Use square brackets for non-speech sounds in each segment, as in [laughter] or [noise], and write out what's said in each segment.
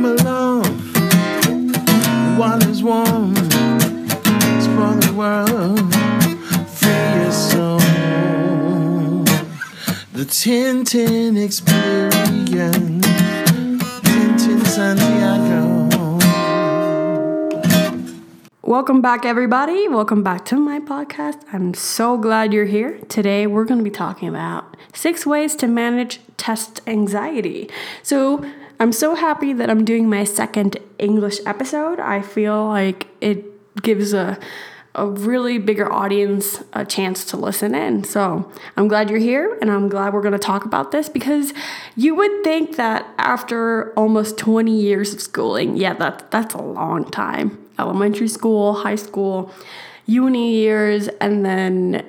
While it's warm, the world, free your soul. The Tintin Experience, Tintin Santiago. Welcome back, everybody. Welcome back to my podcast. I'm so glad you're here. Today, we're going to be talking about six ways to manage test anxiety. So, I'm so happy that I'm doing my second English episode. I feel like it gives a a really bigger audience a chance to listen in. So I'm glad you're here and I'm glad we're going to talk about this because you would think that after almost 20 years of schooling, yeah, that, that's a long time. Elementary school, high school, uni years, and then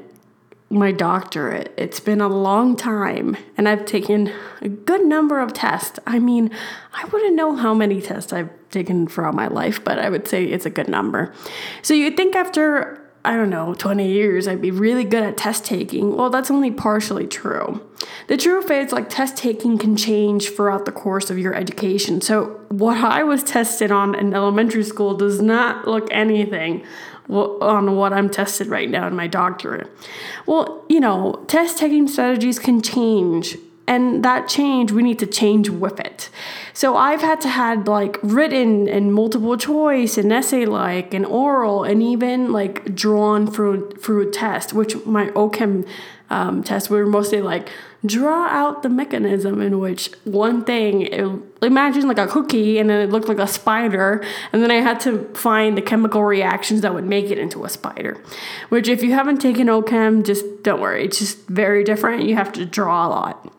my doctorate. It's been a long time and I've taken a good number of tests. I mean, I wouldn't know how many tests I've taken throughout my life, but I would say it's a good number. So you'd think after, I don't know, 20 years, I'd be really good at test taking. Well, that's only partially true. The truth is, like, test taking can change throughout the course of your education. So, what I was tested on in elementary school does not look anything on what I'm tested right now in my doctorate. Well, you know, test taking strategies can change and that change we need to change with it so i've had to had like written and multiple choice and essay like and oral and even like drawn through through a test which my ochem um, tests were mostly like draw out the mechanism in which one thing it, imagine like a cookie and then it looked like a spider. And then i had to find the chemical reactions that would make it into a spider which if you haven't taken ochem just don't worry. It's just very different. You have to draw a lot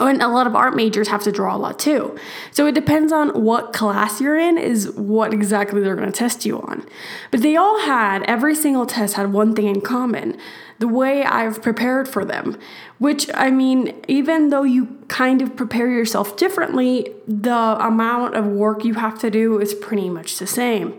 Oh, and a lot of art majors have to draw a lot too. So it depends on what class you're in, is what exactly they're going to test you on. But they all had, every single test had one thing in common the way I've prepared for them. Which, I mean, even though you kind of prepare yourself differently, the amount of work you have to do is pretty much the same.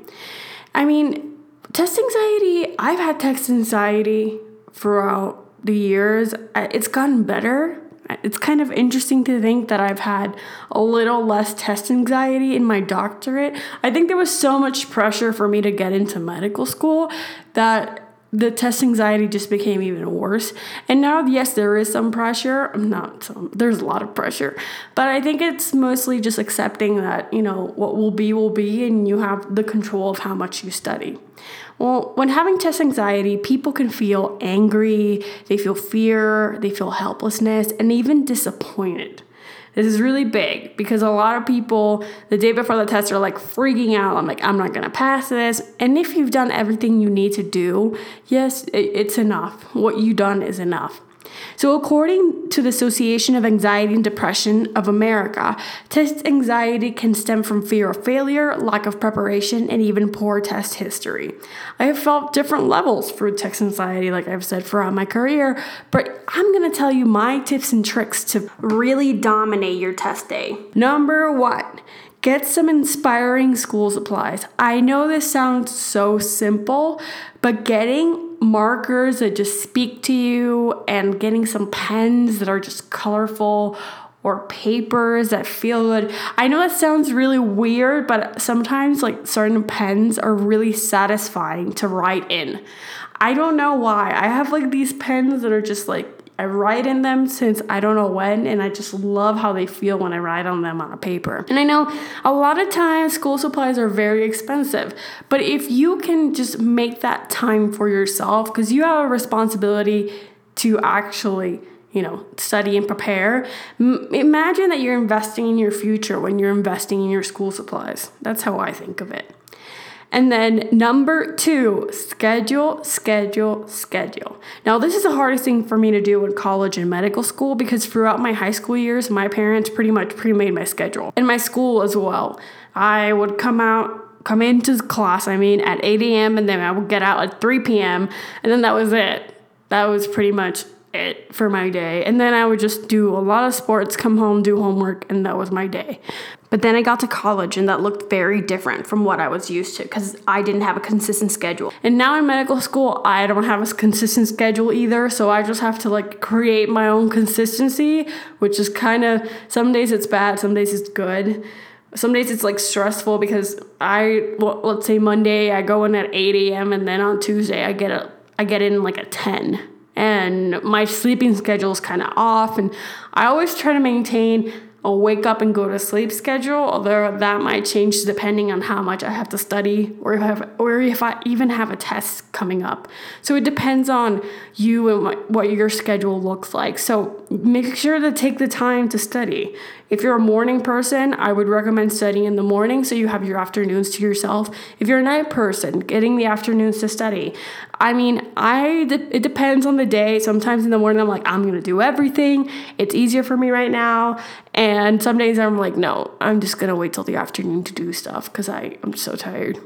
I mean, test anxiety, I've had test anxiety throughout the years. It's gotten better it's kind of interesting to think that I've had a little less test anxiety in my doctorate. I think there was so much pressure for me to get into medical school that the test anxiety just became even worse. And now, yes, there is some pressure. I'm not some, there's a lot of pressure. But I think it's mostly just accepting that, you know, what will be will be and you have the control of how much you study. Well, when having test anxiety, people can feel angry, they feel fear, they feel helplessness, and even disappointed. This is really big because a lot of people the day before the test are like freaking out. I'm like, I'm not gonna pass this. And if you've done everything you need to do, yes, it's enough. What you've done is enough. So, according to the Association of Anxiety and Depression of America, test anxiety can stem from fear of failure, lack of preparation, and even poor test history. I have felt different levels for test anxiety, like I've said, throughout my career, but I'm gonna tell you my tips and tricks to really dominate your test day. Number one, Get some inspiring school supplies. I know this sounds so simple, but getting markers that just speak to you and getting some pens that are just colorful or papers that feel good. I know that sounds really weird, but sometimes like certain pens are really satisfying to write in. I don't know why. I have like these pens that are just like I write in them since I don't know when, and I just love how they feel when I write on them on a paper. And I know a lot of times school supplies are very expensive, but if you can just make that time for yourself, because you have a responsibility to actually you know, study and prepare. M- imagine that you're investing in your future when you're investing in your school supplies. That's how I think of it. And then number two, schedule, schedule, schedule. Now, this is the hardest thing for me to do in college and medical school because throughout my high school years, my parents pretty much pre made my schedule. And my school as well. I would come out, come into class, I mean, at 8 a.m., and then I would get out at 3 p.m., and then that was it. That was pretty much it for my day. And then I would just do a lot of sports, come home, do homework, and that was my day. But then I got to college and that looked very different from what I was used to because I didn't have a consistent schedule. And now in medical school, I don't have a consistent schedule either. So I just have to like create my own consistency, which is kind of some days it's bad, some days it's good. some days it's like stressful because I well, let's say Monday I go in at 8 a.m. and then on Tuesday I get a I get in like at 10 and my sleeping schedule is kind of off and I always try to maintain a wake up and go to sleep schedule, although that might change depending on how much I have to study or if I, have, or if I even have a test coming up. So it depends on you and what your schedule looks like. So make sure to take the time to study. If you're a morning person, I would recommend studying in the morning so you have your afternoons to yourself. If you're a night person, getting the afternoons to study. I mean, I it depends on the day. Sometimes in the morning I'm like I'm going to do everything. It's easier for me right now. And some days I'm like no, I'm just going to wait till the afternoon to do stuff cuz I I'm so tired.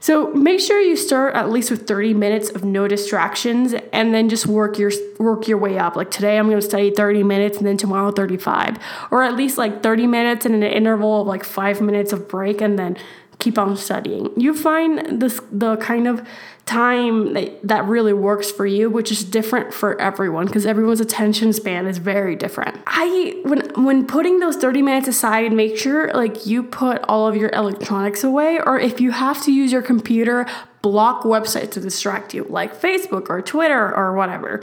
So make sure you start at least with 30 minutes of no distractions and then just work your work your way up. Like today I'm going to study 30 minutes and then tomorrow 35 or at least like 30 minutes and an interval of like 5 minutes of break and then keep on studying. You find this the kind of time that, that really works for you, which is different for everyone because everyone's attention span is very different. I when when putting those 30 minutes aside, make sure like you put all of your electronics away or if you have to use your computer, block websites to distract you like Facebook or Twitter or whatever.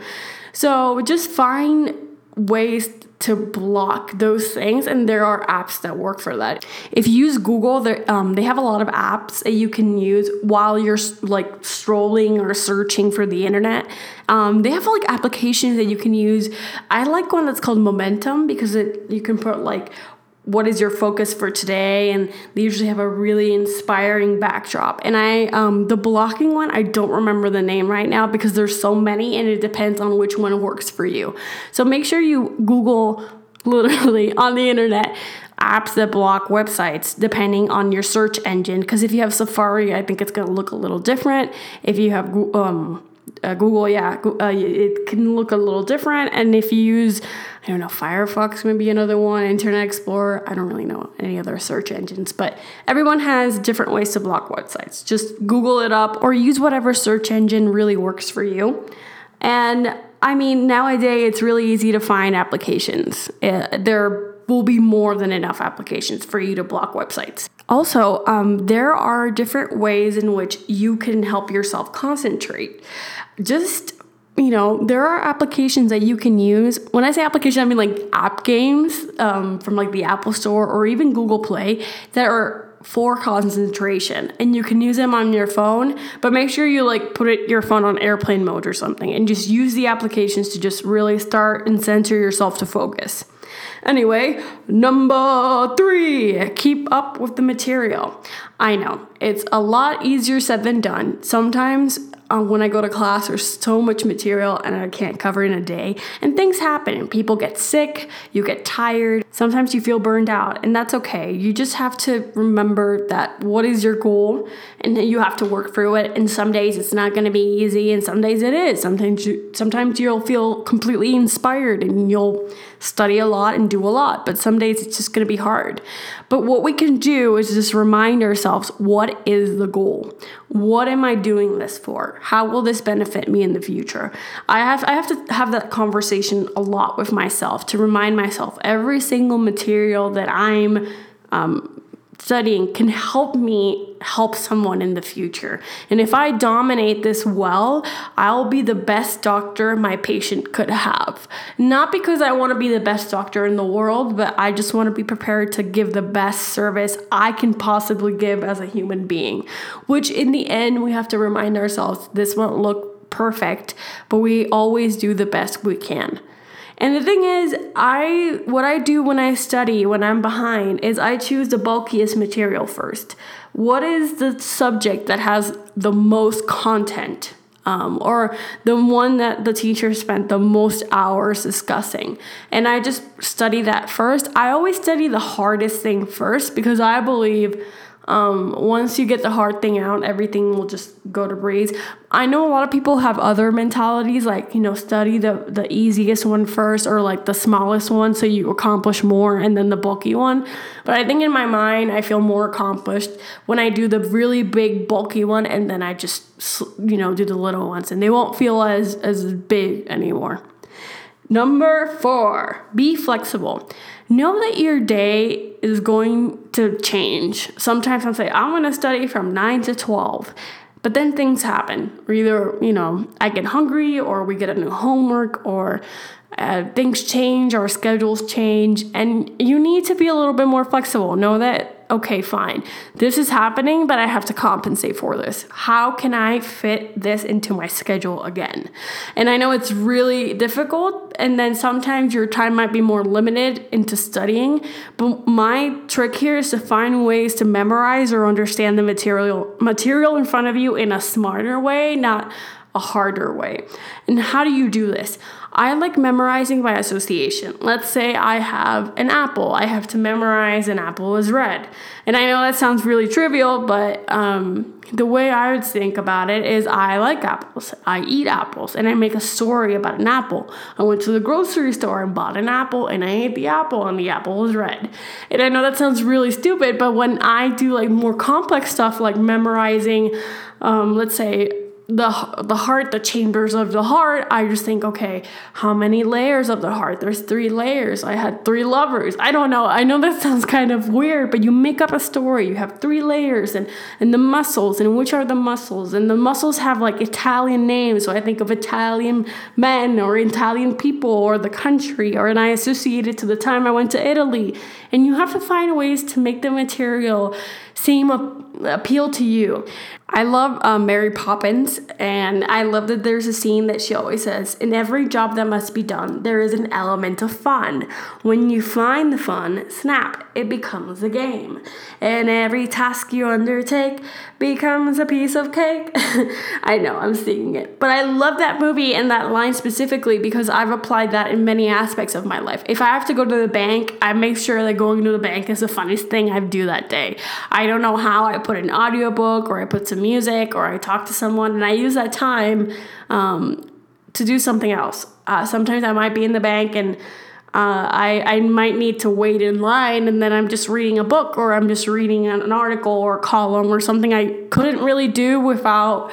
So just find ways to block those things and there are apps that work for that. If you use google um, they have a lot of apps that you can use while you're like strolling or searching for the internet. Um, they have like applications that you can use. I like one that's called momentum because it you can put like what is your focus for today? And they usually have a really inspiring backdrop. And i um, the blocking one i don't remember the name right now because there's so many and it depends on which one works for you. So make sure you google [laughs] literally on the internet apps that block websites depending on your search engine. Because if you have safari i think it's going to look a little different. If you have um, uh, Google, yeah, uh, it can look a little different. And if you use, I don't know, Firefox, maybe another one, Internet Explorer, I don't really know any other search engines, but everyone has different ways to block websites. Just Google it up or use whatever search engine really works for you. And I mean, nowadays it's really easy to find applications. Uh, there will be more than enough applications for you to block websites. Also, um, there are different ways in which you can help yourself concentrate. Just you know, there are applications that you can use. When I say application, I mean like app games um, from like the Apple Store or even Google Play that are for concentration and you can use them on your phone but make sure you like put it your phone on airplane mode or something and just use the applications to just really start and center yourself to focus Anyway, number three, keep up with the material. I know it's a lot easier said than done. Sometimes uh, when I go to class, there's so much material and I can't cover in a day. And things happen and people get sick, you get tired, sometimes you feel burned out, and that's okay. You just have to remember that what is your goal and you have to work through it. And some days it's not going to be easy, and some days it is. Sometimes, you, sometimes you'll feel completely inspired and you'll study a lot and do a lot, but some days it's just going to be hard. But what we can do is just remind ourselves what is the goal? What am I doing this for? How will this benefit me in the future? I have I have to have that conversation a lot with myself to remind myself every single material that I'm um, studying can help me help someone in the future. And if I dominate this well, I'll be the best doctor my patient could have. Not because I want to be the best doctor in the world, but I just want to be prepared to give the best service I can possibly give as a human being. Which in the end, we have to remind ourselves this won't look perfect, but we always do the best we can. And the thing is, I what I do when I study when I'm behind is I choose the bulkiest material first. What is the subject that has the most content? Um, or the one that the teacher spent the most hours discussing. And I just study that first. I always study the hardest thing first because I believe um, once you get the hard thing out, everything will just go to breeze. I know a lot of people have other mentalities, like you know, study the the easiest one first, or like the smallest one, so you accomplish more, and then the bulky one. But I think in my mind, I feel more accomplished when I do the really big bulky one, and then I just you know do the little ones, and they won't feel as as big anymore. Number four, be flexible. Know that your day is going to change. Sometimes I'll say, I'm going to study from 9 to 12. But then things happen. Either, you know, I get hungry or we get a new homework or uh, things change, our schedules change, and you need to be a little bit more flexible. Know that okay, fine, this is happening, but I have to compensate for this. How can I fit this into my schedule again? And I know it's really difficult, and then sometimes your time might be more limited into studying, but my trick here is to find ways to memorize or understand the material material in front of you in a smarter way, not a harder way. And how do you do this? I like memorizing by association. Let's say I have an apple. I have to memorize an apple is red. And I know that sounds really trivial, but um, the way I would think about it is I like apples. I eat apples. And I make a story about an apple. I went to the grocery store and bought an apple and I ate the apple and the apple was red. And I know that sounds really stupid, but when I do like more complex stuff like memorizing, um, let's say, the the heart, the chambers of the heart, I just think, okay, how many layers of the heart? There's three layers. I had three lovers. I don't know. I know that [laughs] sounds kind of weird, but you make up a story. You have three layers and and the muscles and which are the muscles? And the muscles have like Italian names. So I think of Italian men or Italian people or the country or and I associate it to the time I went to Italy. And you have to find ways to make the material seem appeal to you. I love um, Mary Poppins, and I love that there's a scene that she always says In every job that must be done, there is an element of fun. When you find the fun, snap, it becomes a game. And every task you undertake becomes a piece of cake. [laughs] I know, I'm seeing it. But I love that movie and that line specifically because I've applied that in many aspects of my life. If I have to go to the bank, I make sure that going to the bank is the funniest thing I do that day. I don't know how I put an audiobook or I put some music or I talk to someone and I use that time um, to do something else. Uh, sometimes I might be in the bank and uh, I, I might need to wait in line and then I'm just reading a book or I'm just reading an, article or a column or something I couldn't really do without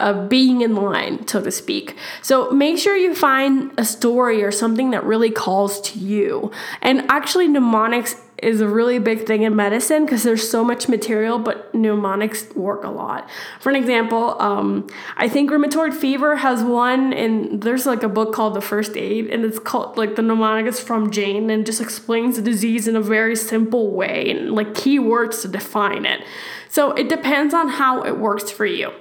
uh, being in line, so to speak. So make sure you find a story or something that really calls to you. And actually, mnemonics is a really big thing in medicine because there's so much material, but mnemonics work a lot. For an example, um, I think rheumatoid fever has one, and there's like a book called The First Aid, and it's called like the mnemonic is from Jane and just explains the disease in a very simple way and like keywords to define it. So it depends on how it works for you.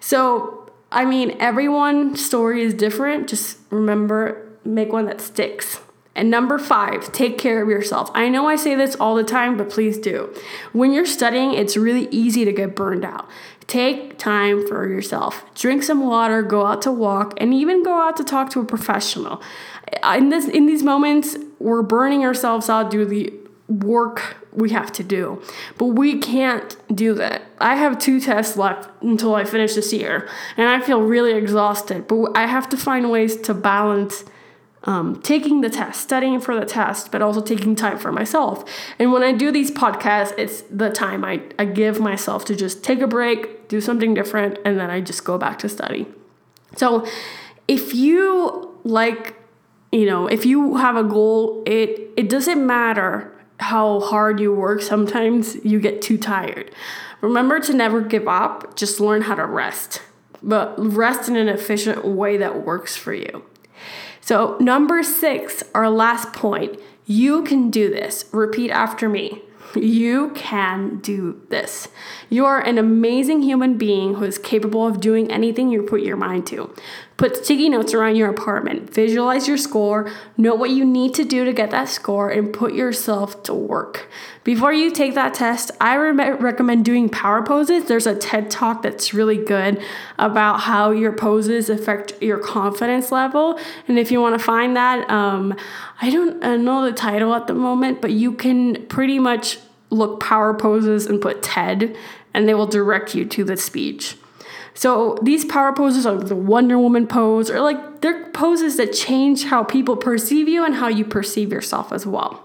So, I mean, everyone's story is different. Just remember, make one that sticks. And number five, take care of yourself. I know I say this all the time, but please do. When you're studying, it's really easy to get burned out. Take time for yourself. Drink some water, go out to walk, and even go out to talk to a professional. In this in these moments, we're burning ourselves out due to the work we have to do. But we can't do that. I have two tests left until I finish this year, and I feel really exhausted. But I have to find ways to balance um, taking the test, studying for the test, but also taking time for myself. And when I do these podcasts, it's the time I, I give myself to just take a break, do something different, and then I just go back to study. So if you like, you know, if you have a goal, it it doesn't matter how hard you work, sometimes you get too tired. Remember to never give up, just learn how to rest. But rest in an efficient way that works for you. So, number six, our last point you can do this. Repeat after me. You can do this. You are an amazing human being who is capable of doing anything you put your mind to. Put sticky notes around your apartment, visualize your score, know what you need to do to get that score, and put yourself to work. Before you take that test, I re- recommend doing power poses. There's a TED talk that's really good about how your poses affect your confidence level. And if you want to find that, um, I don't know the title at the moment, but you can pretty much look power poses and put TED, and they will direct you to the speech. So these power poses are the Wonder Woman pose, or like they're poses that change how people perceive you and how you perceive yourself as well.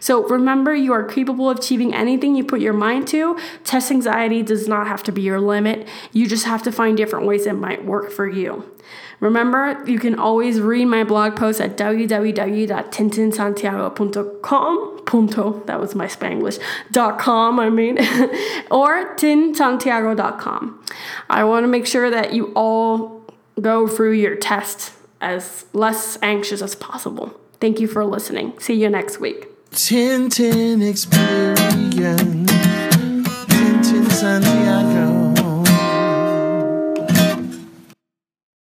So remember, you are capable of achieving anything you put your mind to. Test anxiety does not have to be your limit. You just have to find different ways that might work for you. Remember, you can always read my blog post at www.tintinsantiago.com. Punto, that was my Spanglish. Dot com, I mean, [laughs] or tinsantiago.com. I want to make sure that you all go through your test as less anxious as possible. Thank you for listening. See you next week. Tintin experience. Tintin Santiago.